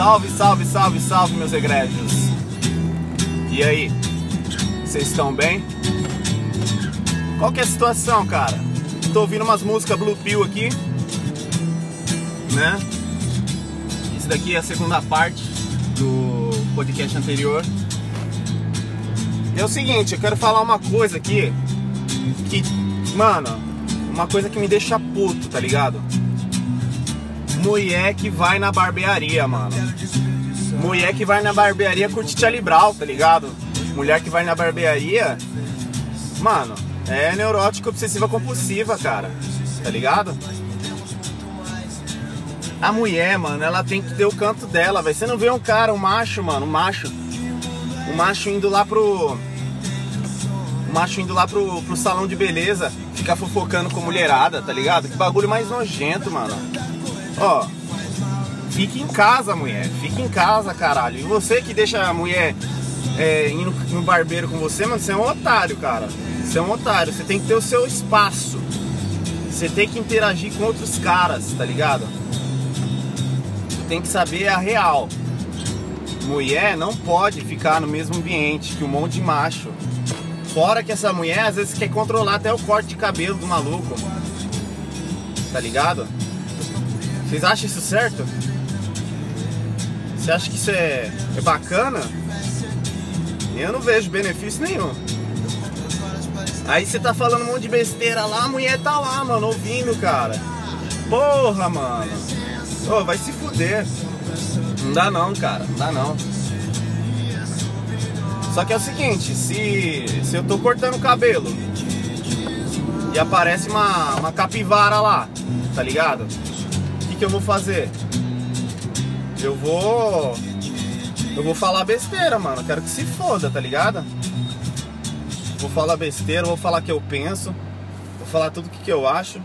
Salve, salve, salve, salve, meus egrégios. E aí? Vocês estão bem? Qual que é a situação, cara? Tô ouvindo umas músicas Blue Pill aqui, né? Isso daqui é a segunda parte do podcast anterior. É o seguinte, eu quero falar uma coisa aqui que, mano, uma coisa que me deixa puto, tá ligado? Mulher que vai na barbearia, mano. Mulher que vai na barbearia curte Charlie Brown, tá ligado? Mulher que vai na barbearia, mano, é neurótica obsessiva compulsiva, cara. Tá ligado? A mulher, mano, ela tem que ter o canto dela, velho. Você não vê um cara, um macho, mano, um macho. Um macho indo lá pro. Um macho indo lá pro, pro salão de beleza, ficar fofocando com mulherada, tá ligado? Que bagulho mais nojento, mano. Ó, fique em casa, mulher. Fique em casa, caralho. E você que deixa a mulher é, indo no barbeiro com você, mano, você é um otário, cara. Você é um otário. Você tem que ter o seu espaço. Você tem que interagir com outros caras, tá ligado? Você tem que saber a real. Mulher não pode ficar no mesmo ambiente que um monte de macho. Fora que essa mulher às vezes quer controlar até o corte de cabelo do maluco. Tá ligado? Vocês acham isso certo? Você acha que isso é, é bacana? Eu não vejo benefício nenhum. Aí você tá falando um monte de besteira lá, a mulher tá lá, mano, ouvindo, cara. Porra, mano. Ô, vai se fuder. Não dá não, cara. Não dá não. Só que é o seguinte, se, se eu tô cortando o cabelo e aparece uma, uma capivara lá, tá ligado? Que, eu vou fazer? Eu vou. Eu vou falar besteira, mano. Quero que se foda, tá ligado? Vou falar besteira, vou falar o que eu penso, vou falar tudo o que eu acho.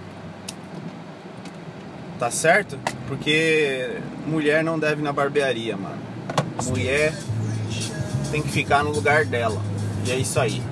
Tá certo? Porque mulher não deve ir na barbearia, mano. Mulher tem que ficar no lugar dela. E é isso aí.